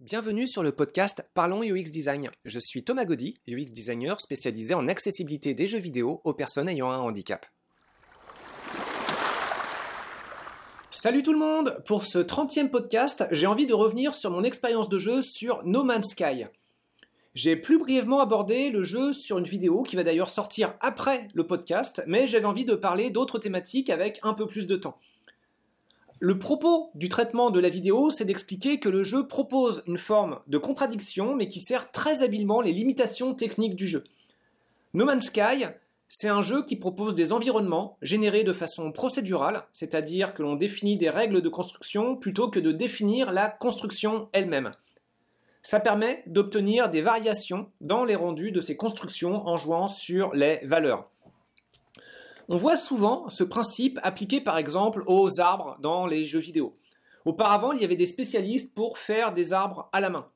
Bienvenue sur le podcast Parlons UX Design. Je suis Thomas Gaudy, UX designer spécialisé en accessibilité des jeux vidéo aux personnes ayant un handicap. Salut tout le monde Pour ce 30e podcast, j'ai envie de revenir sur mon expérience de jeu sur No Man's Sky. J'ai plus brièvement abordé le jeu sur une vidéo qui va d'ailleurs sortir après le podcast, mais j'avais envie de parler d'autres thématiques avec un peu plus de temps. Le propos du traitement de la vidéo, c'est d'expliquer que le jeu propose une forme de contradiction, mais qui sert très habilement les limitations techniques du jeu. No Man's Sky, c'est un jeu qui propose des environnements générés de façon procédurale, c'est-à-dire que l'on définit des règles de construction plutôt que de définir la construction elle-même. Ça permet d'obtenir des variations dans les rendus de ces constructions en jouant sur les valeurs. On voit souvent ce principe appliqué par exemple aux arbres dans les jeux vidéo. Auparavant, il y avait des spécialistes pour faire des arbres à la main.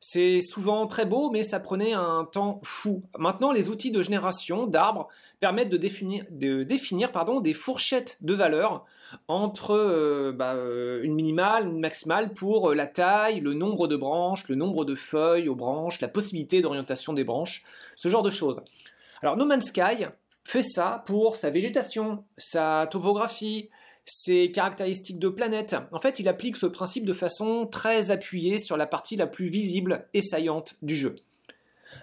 C'est souvent très beau, mais ça prenait un temps fou. Maintenant, les outils de génération d'arbres permettent de définir, des fourchettes de valeurs entre euh, bah, euh, une minimale, une maximale pour la taille, le nombre de branches, le nombre de feuilles aux branches, la possibilité d'orientation des branches, ce genre de choses. Alors No Man's Sky, fait ça pour sa végétation, sa topographie, ses caractéristiques de planète. En fait, il applique ce principe de façon très appuyée sur la partie la plus visible et saillante du jeu.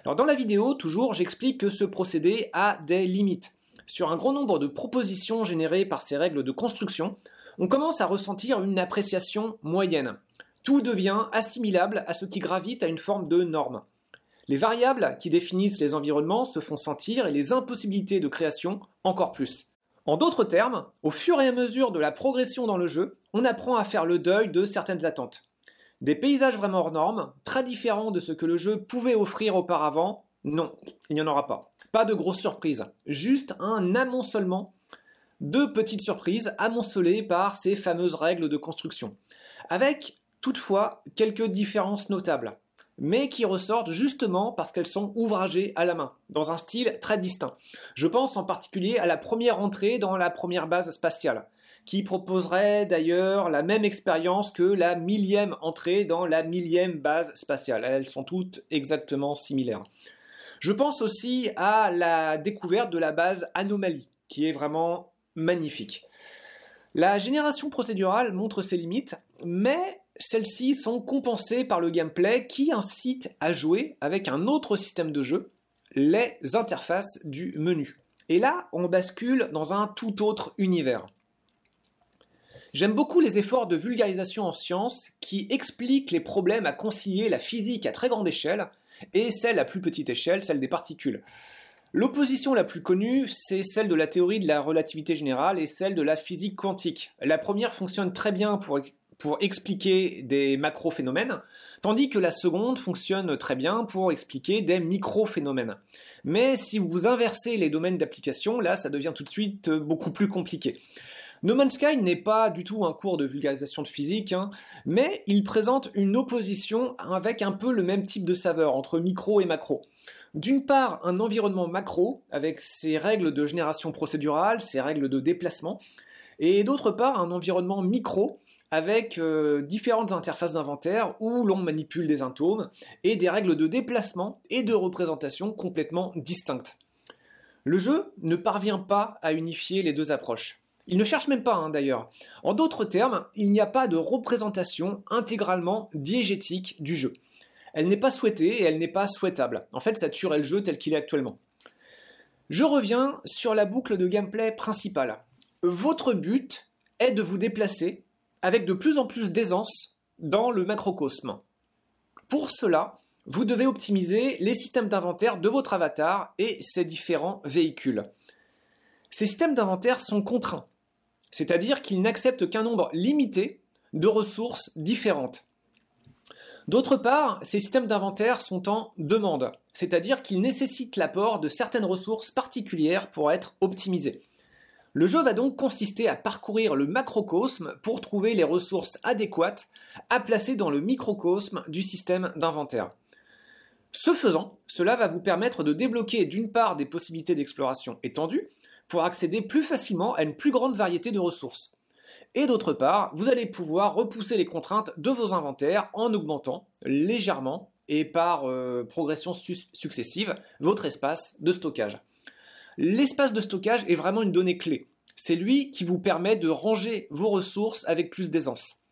Alors dans la vidéo, toujours, j'explique que ce procédé a des limites. Sur un grand nombre de propositions générées par ces règles de construction, on commence à ressentir une appréciation moyenne. Tout devient assimilable à ce qui gravite à une forme de norme. Les variables qui définissent les environnements se font sentir et les impossibilités de création encore plus. En d'autres termes, au fur et à mesure de la progression dans le jeu, on apprend à faire le deuil de certaines attentes. Des paysages vraiment hors normes, très différents de ce que le jeu pouvait offrir auparavant, non, il n'y en aura pas. Pas de grosses surprises, juste un amoncelement de petites surprises amoncelées par ces fameuses règles de construction. Avec toutefois quelques différences notables mais qui ressortent justement parce qu'elles sont ouvragées à la main, dans un style très distinct. Je pense en particulier à la première entrée dans la première base spatiale, qui proposerait d'ailleurs la même expérience que la millième entrée dans la millième base spatiale. Elles sont toutes exactement similaires. Je pense aussi à la découverte de la base Anomalie, qui est vraiment magnifique. La génération procédurale montre ses limites, mais celles-ci sont compensées par le gameplay qui incite à jouer avec un autre système de jeu, les interfaces du menu. Et là, on bascule dans un tout autre univers. J'aime beaucoup les efforts de vulgarisation en sciences qui expliquent les problèmes à concilier la physique à très grande échelle et celle à plus petite échelle, celle des particules. L'opposition la plus connue, c'est celle de la théorie de la relativité générale et celle de la physique quantique. La première fonctionne très bien pour pour expliquer des macro-phénomènes, tandis que la seconde fonctionne très bien pour expliquer des micro-phénomènes. Mais si vous inversez les domaines d'application, là, ça devient tout de suite beaucoup plus compliqué. No Man's Sky n'est pas du tout un cours de vulgarisation de physique, hein, mais il présente une opposition avec un peu le même type de saveur entre micro et macro. D'une part, un environnement macro, avec ses règles de génération procédurale, ses règles de déplacement, et d'autre part, un environnement micro, avec euh, différentes interfaces d'inventaire où l'on manipule des atomes et des règles de déplacement et de représentation complètement distinctes. Le jeu ne parvient pas à unifier les deux approches. Il ne cherche même pas hein, d'ailleurs. En d'autres termes, il n'y a pas de représentation intégralement diégétique du jeu. Elle n'est pas souhaitée et elle n'est pas souhaitable. En fait, ça tuerait le jeu tel qu'il est actuellement. Je reviens sur la boucle de gameplay principale. Votre but est de vous déplacer avec de plus en plus d'aisance dans le macrocosme. Pour cela, vous devez optimiser les systèmes d'inventaire de votre avatar et ses différents véhicules. Ces systèmes d'inventaire sont contraints, c'est-à-dire qu'ils n'acceptent qu'un nombre limité de ressources différentes. D'autre part, ces systèmes d'inventaire sont en demande, c'est-à-dire qu'ils nécessitent l'apport de certaines ressources particulières pour être optimisés. Le jeu va donc consister à parcourir le macrocosme pour trouver les ressources adéquates à placer dans le microcosme du système d'inventaire. Ce faisant, cela va vous permettre de débloquer d'une part des possibilités d'exploration étendues pour accéder plus facilement à une plus grande variété de ressources. Et d'autre part, vous allez pouvoir repousser les contraintes de vos inventaires en augmentant légèrement et par euh, progression successive votre espace de stockage. L'espace de stockage est vraiment une donnée clé. C'est lui qui vous permet de ranger vos ressources avec plus d'aisance.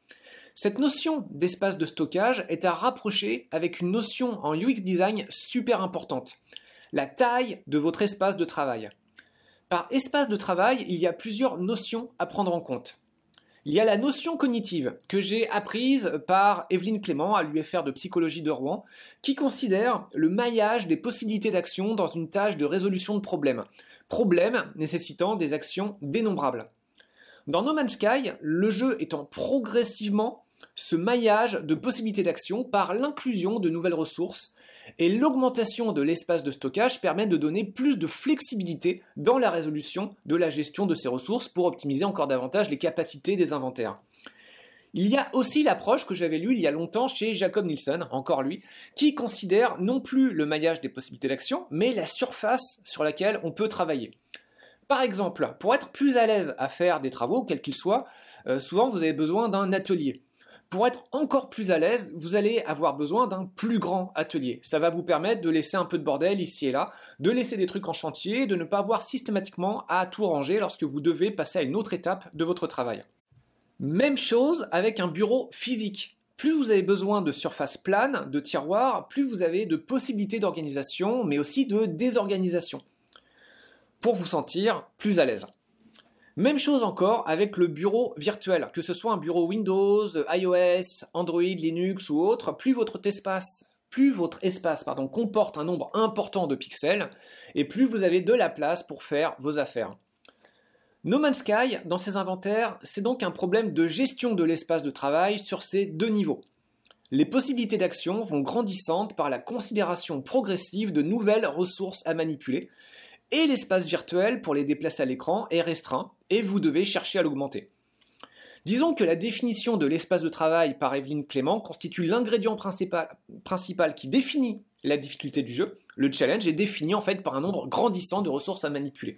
Cette notion d'espace de stockage est à rapprocher avec une notion en UX design super importante, la taille de votre espace de travail. Par espace de travail, il y a plusieurs notions à prendre en compte. Il y a la notion cognitive que j'ai apprise par Evelyne Clément à l'UFR de psychologie de Rouen, qui considère le maillage des possibilités d'action dans une tâche de résolution de problèmes, problèmes nécessitant des actions dénombrables. Dans No Man's Sky, le jeu étant progressivement ce maillage de possibilités d'action par l'inclusion de nouvelles ressources, et l'augmentation de l'espace de stockage permet de donner plus de flexibilité dans la résolution de la gestion de ces ressources pour optimiser encore davantage les capacités des inventaires. Il y a aussi l'approche que j'avais lue il y a longtemps chez Jacob Nielsen, encore lui, qui considère non plus le maillage des possibilités d'action, mais la surface sur laquelle on peut travailler. Par exemple, pour être plus à l'aise à faire des travaux, quels qu'ils soient, euh, souvent vous avez besoin d'un atelier. Pour être encore plus à l'aise, vous allez avoir besoin d'un plus grand atelier. Ça va vous permettre de laisser un peu de bordel ici et là, de laisser des trucs en chantier, de ne pas avoir systématiquement à tout ranger lorsque vous devez passer à une autre étape de votre travail. Même chose avec un bureau physique. Plus vous avez besoin de surface plane, de tiroirs, plus vous avez de possibilités d'organisation, mais aussi de désorganisation, pour vous sentir plus à l'aise. Même chose encore avec le bureau virtuel, que ce soit un bureau Windows, iOS, Android, Linux ou autre, plus votre espace, plus votre espace comporte un nombre important de pixels, et plus vous avez de la place pour faire vos affaires. No Man's Sky, dans ses inventaires, c'est donc un problème de gestion de l'espace de travail sur ces deux niveaux. Les possibilités d'action vont grandissantes par la considération progressive de nouvelles ressources à manipuler, et l'espace virtuel pour les déplacer à l'écran est restreint et vous devez chercher à l'augmenter. Disons que la définition de l'espace de travail par Evelyne Clément constitue l'ingrédient principal, qui définit la difficulté du jeu. Le challenge est défini en fait par un nombre grandissant de ressources à manipuler.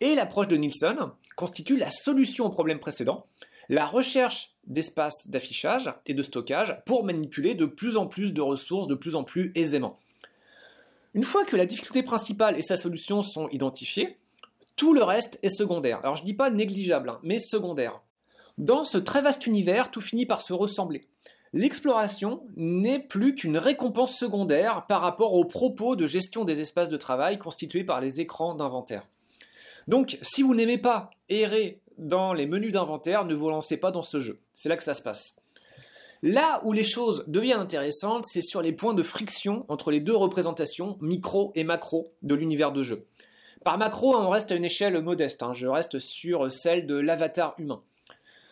Et l'approche de Nielsen constitue la solution au problème précédent, la recherche d'espaces d'affichage et de stockage pour manipuler de plus en plus de ressources de plus en plus aisément. Une fois que la difficulté principale et sa solution sont identifiées, tout le reste est secondaire. Alors je ne dis pas négligeable, hein, mais secondaire. Dans ce très vaste univers, tout finit par se ressembler. L'exploration n'est plus qu'une récompense secondaire par rapport aux propos de gestion des espaces de travail constitués par les écrans d'inventaire. Donc, si vous n'aimez pas errer dans les menus d'inventaire, ne vous lancez pas dans ce jeu. C'est là que ça se passe. Là où les choses deviennent intéressantes, c'est sur les points de friction entre les deux représentations, micro et macro, de l'univers de jeu. Par macro, on reste à une échelle modeste, hein. je reste sur celle de l'avatar humain.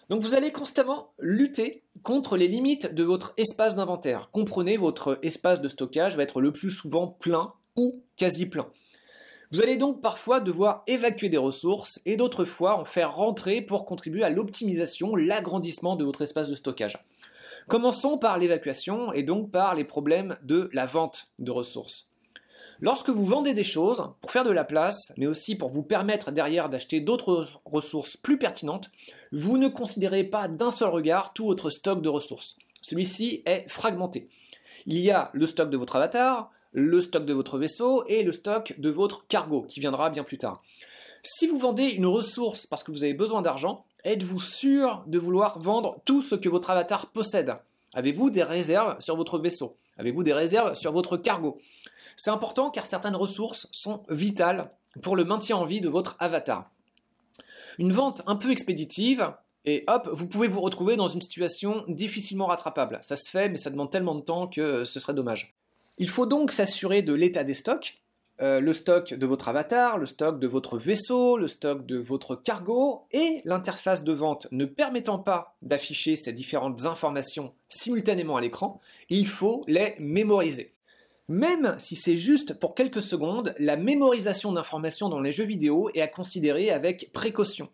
Donc vous allez constamment lutter contre les limites de votre espace d'inventaire. Comprenez, votre espace de stockage va être le plus souvent plein ou quasi plein. Vous allez donc parfois devoir évacuer des ressources et d'autres fois en faire rentrer pour contribuer à l'optimisation, l'agrandissement de votre espace de stockage. Commençons par l'évacuation et donc par les problèmes de la vente de ressources. Lorsque vous vendez des choses pour faire de la place, mais aussi pour vous permettre derrière d'acheter d'autres ressources plus pertinentes, vous ne considérez pas d'un seul regard tout votre stock de ressources. Celui-ci est fragmenté. Il y a le stock de votre avatar, le stock de votre vaisseau et le stock de votre cargo qui viendra bien plus tard. Si vous vendez une ressource parce que vous avez besoin d'argent, êtes-vous sûr de vouloir vendre tout ce que votre avatar possède? Avez-vous des réserves sur votre vaisseau? Avez-vous des réserves sur votre cargo? C'est important car certaines ressources sont vitales pour le maintien en vie de votre avatar. Une vente un peu expéditive, et hop, vous pouvez vous retrouver dans une situation difficilement rattrapable. Ça se fait, mais ça demande tellement de temps que ce serait dommage. Il faut donc s'assurer de l'état des stocks, euh, le stock de votre avatar, le stock de votre vaisseau, le stock de votre cargo et l'interface de vente ne permettant pas d'afficher ces différentes informations simultanément à l'écran, il faut les mémoriser. Même si c'est juste pour quelques secondes, la mémorisation d'informations dans les jeux vidéo est à considérer avec précaution.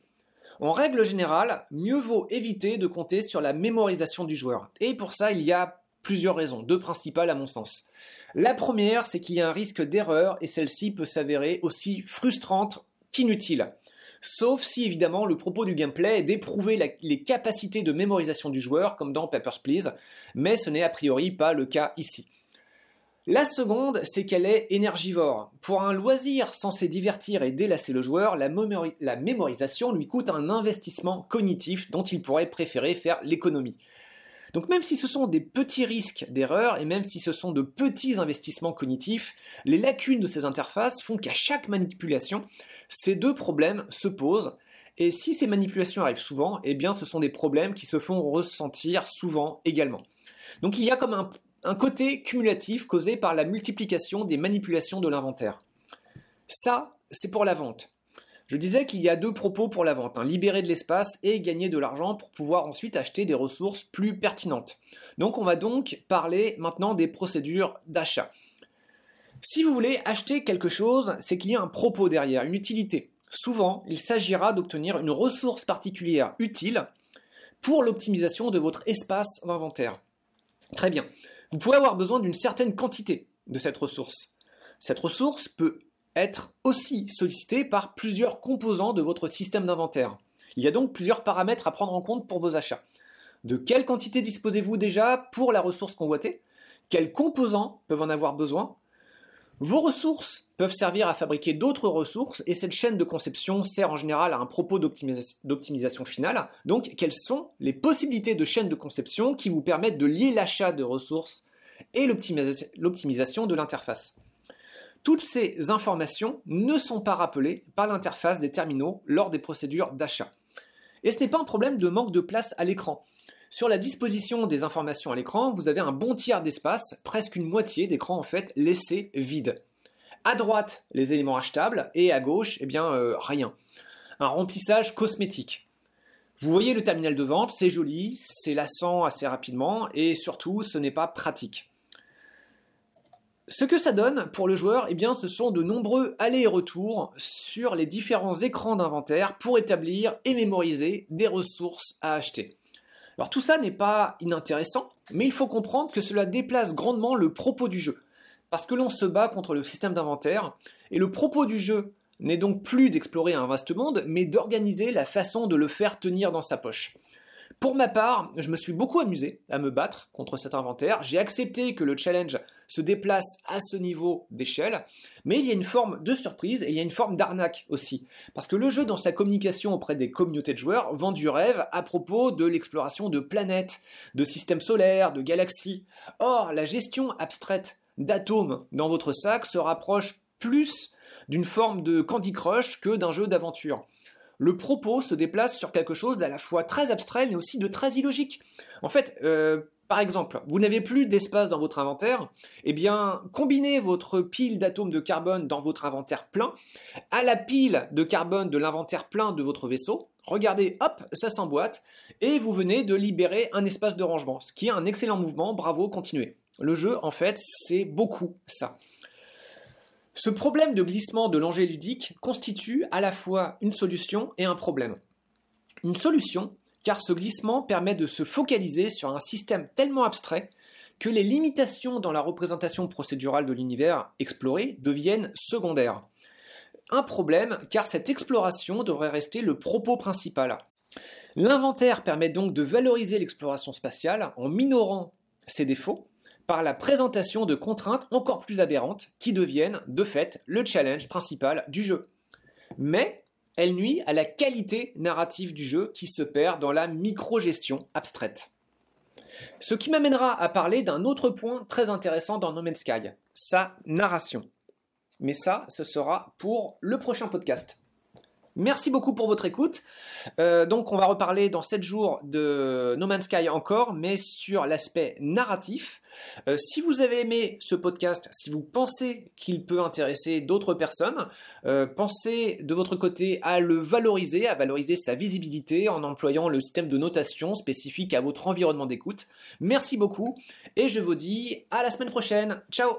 En règle générale, mieux vaut éviter de compter sur la mémorisation du joueur. Et pour ça, il y a plusieurs raisons, deux principales à mon sens. La première, c'est qu'il y a un risque d'erreur et celle-ci peut s'avérer aussi frustrante qu'inutile. sauf si évidemment le propos du gameplay est d'éprouver les capacités de mémorisation du joueur, comme dans Papers, Please, mais ce n'est a priori pas le cas ici. La seconde, c'est qu'elle est énergivore. Pour un loisir censé divertir et délasser le joueur, la, mémorisation lui coûte un investissement cognitif dont il pourrait préférer faire l'économie. Donc même si ce sont des petits risques d'erreur et même si ce sont de petits investissements cognitifs, les lacunes de ces interfaces font qu'à chaque manipulation, ces deux problèmes se posent. Et si ces manipulations arrivent souvent, eh bien ce sont des problèmes qui se font ressentir souvent également. Donc il y a comme un un côté cumulatif causé par la multiplication des manipulations de l'inventaire. Ça, c'est pour la vente. Je disais qu'il y a deux propos pour la vente, hein. libérer de l'espace et gagner de l'argent pour pouvoir ensuite acheter des ressources plus pertinentes. Donc on va donc parler maintenant des procédures d'achat. Si vous voulez acheter quelque chose, c'est qu'il y a un propos derrière, une utilité. Souvent, il s'agira d'obtenir une ressource particulière utile pour l'optimisation de votre espace d'inventaire. Très bien. Vous pouvez avoir besoin d'une certaine quantité de cette ressource. Cette ressource peut être aussi sollicitée par plusieurs composants de votre système d'inventaire. Il y a donc plusieurs paramètres à prendre en compte pour vos achats. De quelle quantité disposez-vous déjà pour la ressource convoitée? Quels composants peuvent en avoir besoin? Vos ressources peuvent servir à fabriquer d'autres ressources et cette chaîne de conception sert en général à un propos d'optimisation finale. Donc, quelles sont les possibilités de chaîne de conception qui vous permettent de lier l'achat de ressources et l'optimisation de l'interface? Toutes ces informations ne sont pas rappelées par l'interface des terminaux lors des procédures d'achat. Et ce n'est pas un problème de manque de place à l'écran. Sur la disposition des informations à l'écran, vous avez un bon tiers d'espace, presque une moitié d'écran en fait, laissé vide. À droite, les éléments achetables, et à gauche, eh bien, euh, rien. Un remplissage cosmétique. Vous voyez le terminal de vente, c'est joli, c'est lassant assez rapidement, et surtout, ce n'est pas pratique. Ce que ça donne pour le joueur, eh bien, ce sont de nombreux allers et retours sur les différents écrans d'inventaire pour établir et mémoriser des ressources à acheter. Alors tout ça n'est pas inintéressant, mais il faut comprendre que cela déplace grandement le propos du jeu. Parce que l'on se bat contre le système d'inventaire, et le propos du jeu n'est donc plus d'explorer un vaste monde, mais d'organiser la façon de le faire tenir dans sa poche. Pour ma part, je me suis beaucoup amusé à me battre contre cet inventaire. J'ai accepté que le challenge se déplace à ce niveau d'échelle, mais il y a une forme de surprise et il y a une forme d'arnaque aussi. Parce que le jeu, dans sa communication auprès des communautés de joueurs, vend du rêve à propos de l'exploration de planètes, de systèmes solaires, de galaxies. Or, la gestion abstraite d'atomes dans votre sac se rapproche plus d'une forme de Candy Crush que d'un jeu d'aventure le propos se déplace sur quelque chose d'à la fois très abstrait mais aussi de très illogique. En fait, euh, par exemple, vous n'avez plus d'espace dans votre inventaire, eh bien, combinez votre pile d'atomes de carbone dans votre inventaire plein à la pile de carbone de l'inventaire plein de votre vaisseau. Regardez, hop, ça s'emboîte, et vous venez de libérer un espace de rangement, ce qui est un excellent mouvement, bravo, continuez. Le jeu, en fait, c'est beaucoup ça. Ce problème de glissement de l'engin ludique constitue à la fois une solution et un problème. Une solution, car ce glissement permet de se focaliser sur un système tellement abstrait que les limitations dans la représentation procédurale de l'univers exploré deviennent secondaires. Un problème, car cette exploration devrait rester le propos principal. L'inventaire permet donc de valoriser l'exploration spatiale en minorant ses défauts par la présentation de contraintes encore plus aberrantes qui deviennent, de fait, le challenge principal du jeu. Mais elle nuit à la qualité narrative du jeu qui se perd dans la micro-gestion abstraite. Ce qui m'amènera à parler d'un autre point très intéressant dans No Man's Sky, sa narration. Mais ça, ce sera pour le prochain podcast. Merci beaucoup pour votre écoute. Euh, donc, on va reparler dans 7 jours de No Man's Sky encore, mais sur l'aspect narratif. Euh, si vous avez aimé ce podcast, si vous pensez qu'il peut intéresser d'autres personnes, euh, pensez de votre côté à le valoriser, à valoriser sa visibilité en employant le système de notation spécifique à votre environnement d'écoute. Merci beaucoup et je vous dis à la semaine prochaine. Ciao